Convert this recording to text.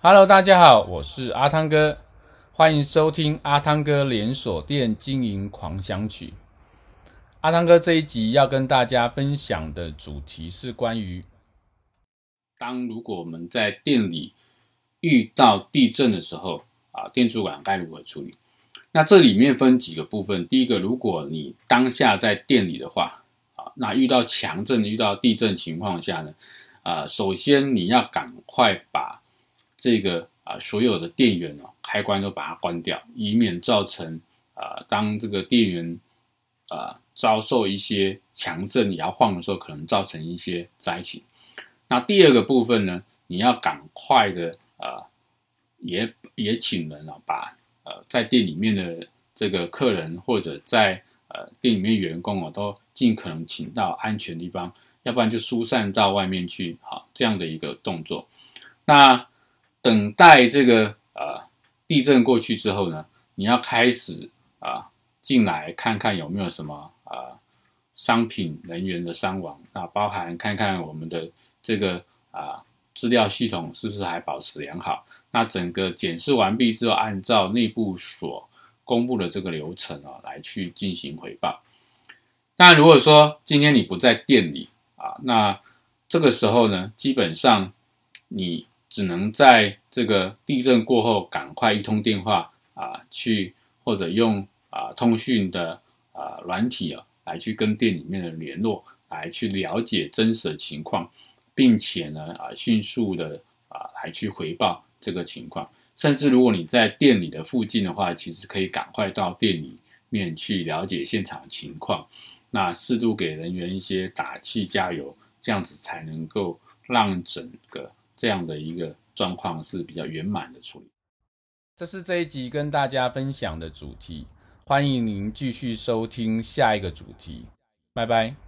Hello，大家好，我是阿汤哥，欢迎收听阿汤哥连锁店经营狂想曲。阿汤哥这一集要跟大家分享的主题是关于，当如果我们在店里遇到地震的时候啊，店主管该如何处理？那这里面分几个部分。第一个，如果你当下在店里的话啊，那遇到强震、遇到地震情况下呢，啊，首先你要赶快把这个啊所有的电源哦开关都把它关掉，以免造成啊当这个电源啊遭受一些强震你要晃的时候，可能造成一些灾情。那第二个部分呢，你要赶快的啊也也请人啊把。呃，在店里面的这个客人或者在呃店里面员工哦，都尽可能请到安全地方，要不然就疏散到外面去，好，这样的一个动作。那等待这个呃地震过去之后呢，你要开始啊进来看看有没有什么啊商品人员的伤亡，那包含看看我们的这个啊资料系统是不是还保持良好。那整个检视完毕之后，按照内部所公布的这个流程啊，来去进行回报。那如果说今天你不在店里啊，那这个时候呢，基本上你只能在这个地震过后，赶快一通电话啊，去或者用啊通讯的啊软体啊，来去跟店里面的联络，来去了解真实的情况，并且呢啊迅速的啊来去回报。这个情况，甚至如果你在店里的附近的话，其实可以赶快到店里面去了解现场情况，那适度给人员一些打气加油，这样子才能够让整个这样的一个状况是比较圆满的处理。这是这一集跟大家分享的主题，欢迎您继续收听下一个主题，拜拜。